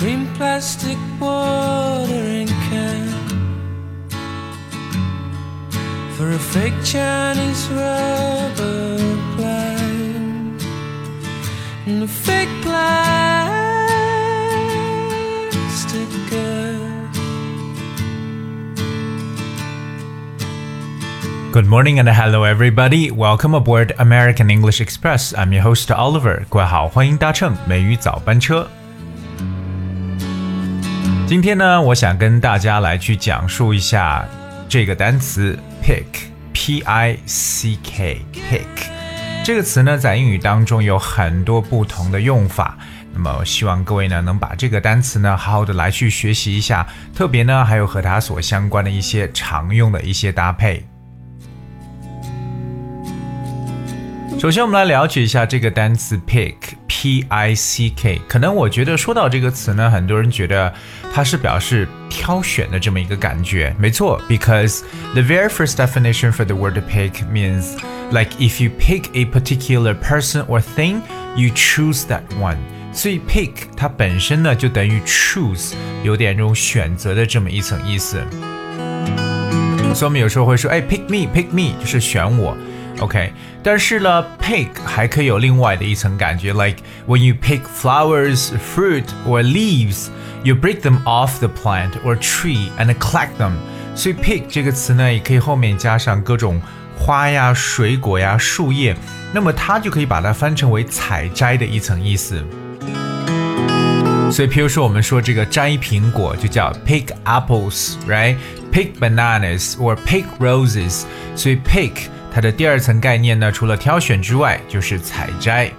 green plastic watering can for a fake Chinese rubber plant and a fake plastic girl. Good morning and hello everybody. Welcome aboard American English Express. I'm your host Oliver. 各位好，欢迎搭乘美语早班车。 今天呢，我想跟大家来去讲述一下这个单词 pick，p i c k，pick 这个词呢，在英语当中有很多不同的用法。那么，希望各位呢，能把这个单词呢，好好的来去学习一下。特别呢，还有和它所相关的一些常用的一些搭配。首先，我们来了解一下这个单词 pick，p i c k。可能我觉得说到这个词呢，很多人觉得它是表示挑选的这么一个感觉。没错，because the very first definition for the word pick means like if you pick a particular person or thing, you choose that one。所以 pick 它本身呢就等于 choose，有点这种选择的这么一层意思。所以我们有时候会说，哎，pick me，pick me，就是选我。OK，但是呢，pick 还可以有另外的一层感觉，like when you pick flowers, fruit or leaves, you break them off the plant or tree and collect them。所以 pick 这个词呢，也可以后面加上各种花呀、水果呀、树叶，那么它就可以把它翻成为采摘的一层意思。所以，譬如说，我们说这个摘苹果就叫 pick apples，right？pick bananas or pick roses。所以 pick 它的第二层概念呢，除了挑选之外，就是采摘。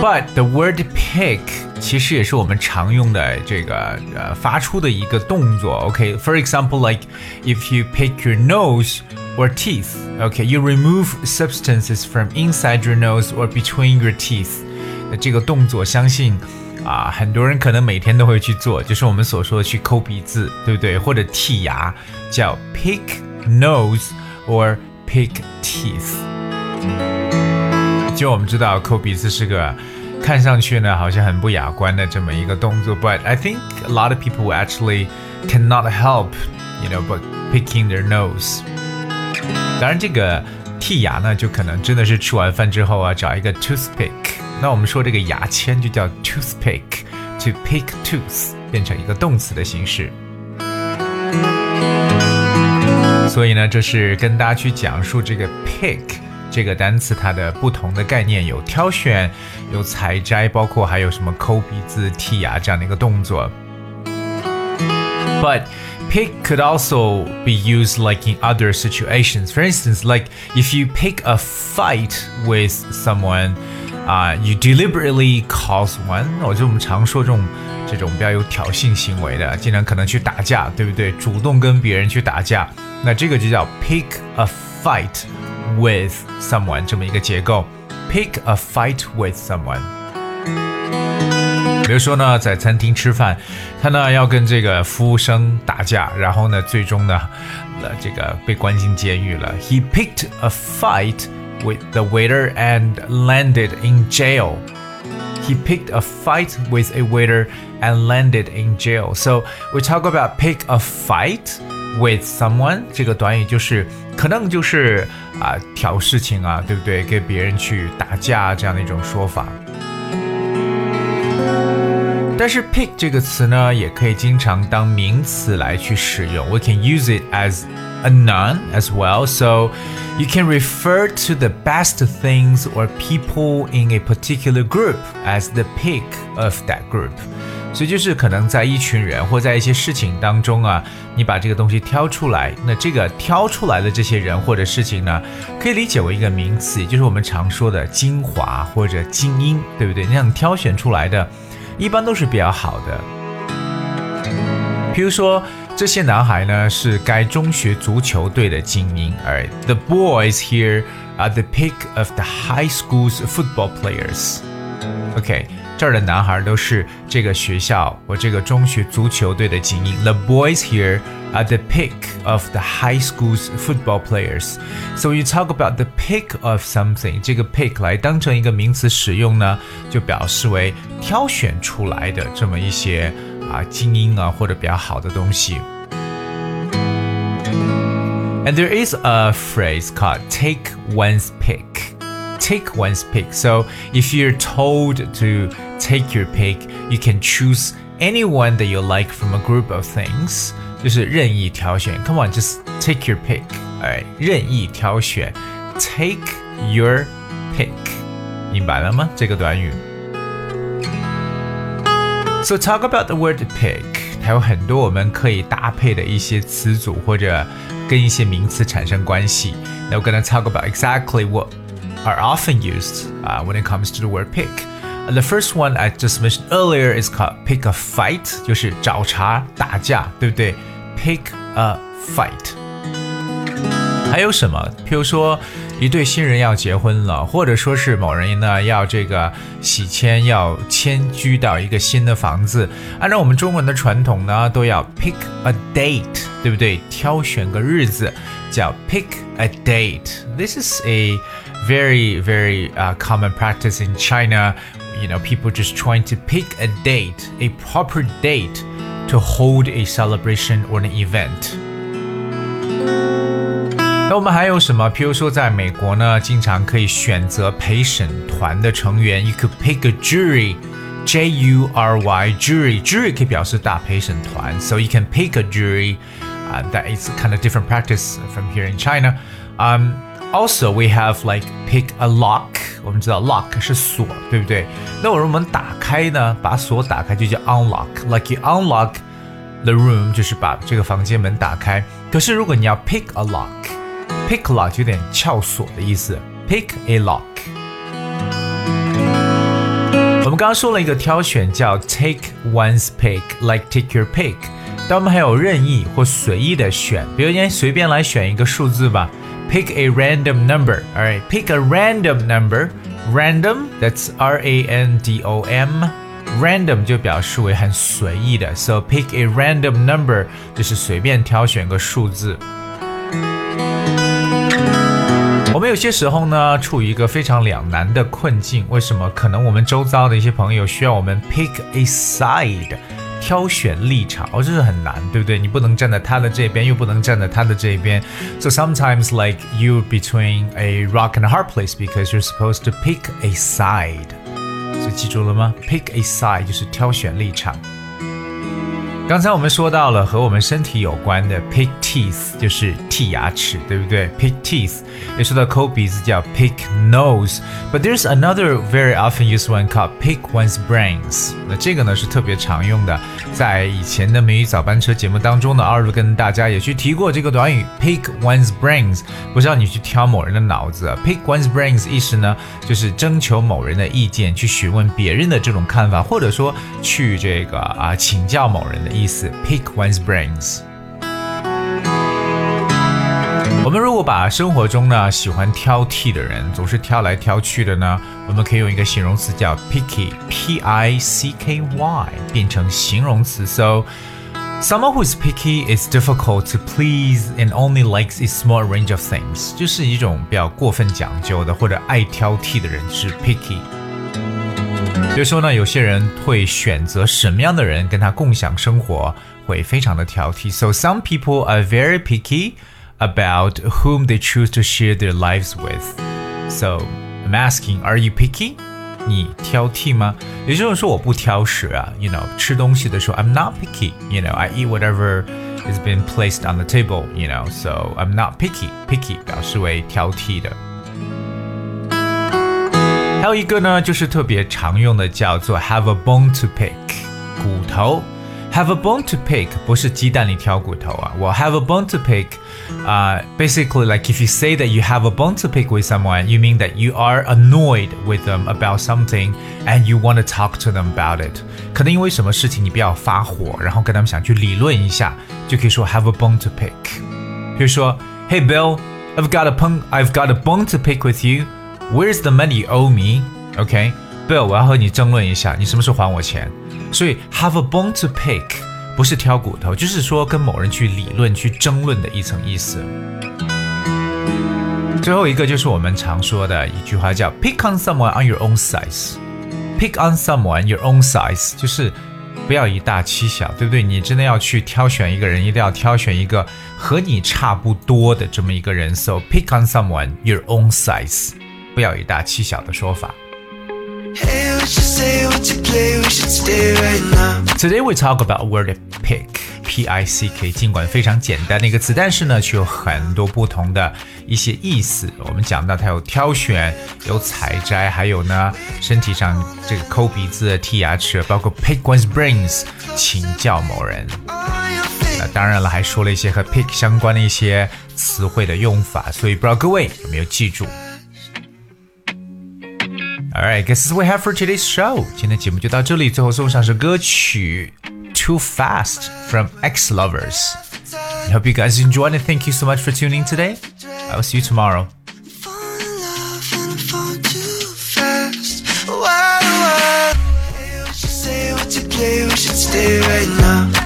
But the word pick 其实也是我们常用的这个呃发出的一个动作。OK，for example，like if you pick your nose or teeth。OK，you remove substances from inside your nose or between your teeth。那这个动作，相信啊，很多人可能每天都会去做，就是我们所说的去抠鼻子，对不对？或者剔牙，叫 pick。 nose or pick teeth。就我们知道抠鼻子是个看上去呢好像很不雅观的这么一个动作，but I think a lot of people actually cannot help, you know, but picking their nose。当然，这个剔牙呢，就可能真的是吃完饭之后啊，找一个 toothpick。那我们说这个牙签就叫 toothpick，to pick tooth 变成一个动词的形式。 所以呢，这是跟大家去讲述这个 pick 这个单词它的不同的概念，有挑选，有采摘，包括还有什么抠鼻子、剔牙这样的一个动作。But pick could also be used like in other situations. For instance, like if you pick a fight with someone, Uh, you deliberately cause one. 我就我们常说这种这种比较有挑衅行为的，经常可能去打架，对不对？主动跟别人去打架。那这个就叫 pick a fight with someone 这么一个结构，pick a fight with someone。比如说呢，在餐厅吃饭，他呢要跟这个服务生打架，然后呢，最终呢，呃，这个被关进监狱了。He picked a fight with the waiter and landed in jail. He picked a fight with a waiter and landed in jail. So we talk about pick a fight with someone 这个短语就是可能就是啊、呃、挑事情啊，对不对？跟别人去打架这样的一种说法。 但是 pick 这个词呢，也可以经常当名词来去使用。We can use it as a noun as well. So you can refer to the best things or people in a particular group as the pick of that group. 所以就是可能在一群人或在一些事情当中啊，你把这个东西挑出来，那这个挑出来的这些人或者事情呢，可以理解为一个名词，也就是我们常说的精华或者精英，对不对？那样挑选出来的，一般都是比较好的。比如说，这些男孩呢是该中学足球队的精英，而 the boys here are the pick of the high school's football players。OK，这儿的男孩都是这个学校我这个中学足球队的精英。The boys here are the pick of the high school's football players. So you talk about the pick of something，这个 pick 来当成一个名词使用呢，就表示为挑选出来的这么一些啊精英啊或者比较好的东西。And there is a phrase called take one's pick take one's pick. So if you're told to take your pick, you can choose anyone that you like from a group of things. 就是任意挑选. Come on, just take your pick. Alright, 任意挑选. Take your pick. 明白了吗？这个短语。So talk about the word pick. 还有很多我们可以搭配的一些词组或者跟一些名词产生关系。Now we're gonna talk about exactly what are often used uh, when it comes to the word pick. Uh, the first one I just mentioned earlier is called pick a fight，就是找茬打架，对不对？Pick a fight。还有什么？譬如说，一对新人要结婚了，或者说是某人呢要这个喜迁，要迁居到一个新的房子。按照我们中文的传统呢，都要 pick a date，对不对？挑选个日子，叫 pick a date。This is a very, very uh, common practice in China. You know, people just trying to pick a date, a proper date to hold a celebration or an event. 那我们还有什么？譬如说，在美国呢，经常可以选择陪审团的成员。You could pick a jury, J U R Y jury. Jury 可以表示大陪审团，so you can pick a jury. Uh, that is kind of different practice from here in China. Um, also, we have like pick a lock。我们知道 lock 是锁，对不对？那我们打开呢，把锁打开就叫 unlock。Like you unlock the room，就是把这个房间门打开。可是如果你要 pick a lock，pick a lock 有点撬锁的意思。Pick a lock。我们刚刚说了一个挑选叫 take one's pick，like take your pick。 当我们还有任意或随意的选，比如先随便来选一个数字吧。pick a random number. All right, pick a random number. Random, that's R A N D O M. Random 就表示为很随意的，so pick a random number 就是随便挑选个数字。我们有些时候呢，处于一个非常两难的困境。为什么？可能我们周遭的一些朋友需要我们 pick a side。挑选立场，哦，这是很难，对不对？你不能站在他的这边，又不能站在他的这边。So sometimes like you between a rock and a hard place because you're supposed to pick a side。所以记住了吗？Pick a side 就是挑选立场。 刚才我们说到了和我们身体有关的 pick teeth，就是剔牙齿，对不对？pick teeth 也说到抠鼻子叫 pick nose。But there's another very often used one called pick one's brains。那这个呢是特别常用的，在以前的美语早班车节目当中呢，二路跟大家也去提过这个短语 pick one's brains，不是让你去挑某人的脑子。pick one's brains 意思呢就是征求某人的意见，去询问别人的这种看法，或者说去这个啊请教某人的。意思，pick one's brains。我们如果把生活中呢喜欢挑剔的人，总是挑来挑去的呢，我们可以用一个形容词叫 picky，p i c k y，变成形容词。So someone who is picky is difficult to please and only likes a small range of things，就是一种比较过分讲究的或者爱挑剔的人是 picky。 比如说呢，有些人会选择什么样的人跟他共享生活，会非常的挑剔。So some people are very picky about whom they choose to share their lives with. So I'm asking, are you picky? 你挑剔吗？也就是说，我不挑食啊。You know，吃东西的时候，I'm not picky. You know, I eat whatever is been placed on the table. You know, so I'm not picky. Picky 表示为挑剔的。 还有一个呢，就是特别常用的叫做 have a bone to pick，骨头。have a bone to pick 不是鸡蛋里挑骨头啊，我 have a bone to pick。Uh, basically, like if you say that you have a bone to pick with someone, you mean that you are annoyed with them about something and you want to talk to them about it. 可能因为什么事情你比较发火，然后跟他们想去理论一下，就可以说 have a bone to pick。比如说，Hey Bill, I've got a bone, I've got a bone to pick with you. Where's the money owe me? OK，，Bill，我要和你争论一下，你什么时候还我钱？所以 have a bone to pick 不是挑骨头，就是说跟某人去理论、去争论的一层意思。最后一个就是我们常说的一句话，叫 pick on someone on your own size。pick on someone your own size，就是不要以大欺小，对不对？你真的要去挑选一个人，一定要挑选一个和你差不多的这么一个人。So pick on someone your own size，不要以大欺小的说法。Today we talk about word pick, P-I-C-K。尽管非常简单的一个词，但是呢，却有很多不同的一些意思。我们讲到它有挑选、有采摘，还有呢，身体上这个抠鼻子、剔牙齿，包括 pick one's brains，请教某人。那当然了，还说了一些和 pick 相关的一些词汇的用法。所以不知道各位有没有记住 ？Alright, guess we have for today's show. 今天节目就到这里，最后送上首歌曲《Too Fast》from X Lovers. I hope you guys enjoyed and thank you so much for tuning today. I will see you tomorrow. Stay right now.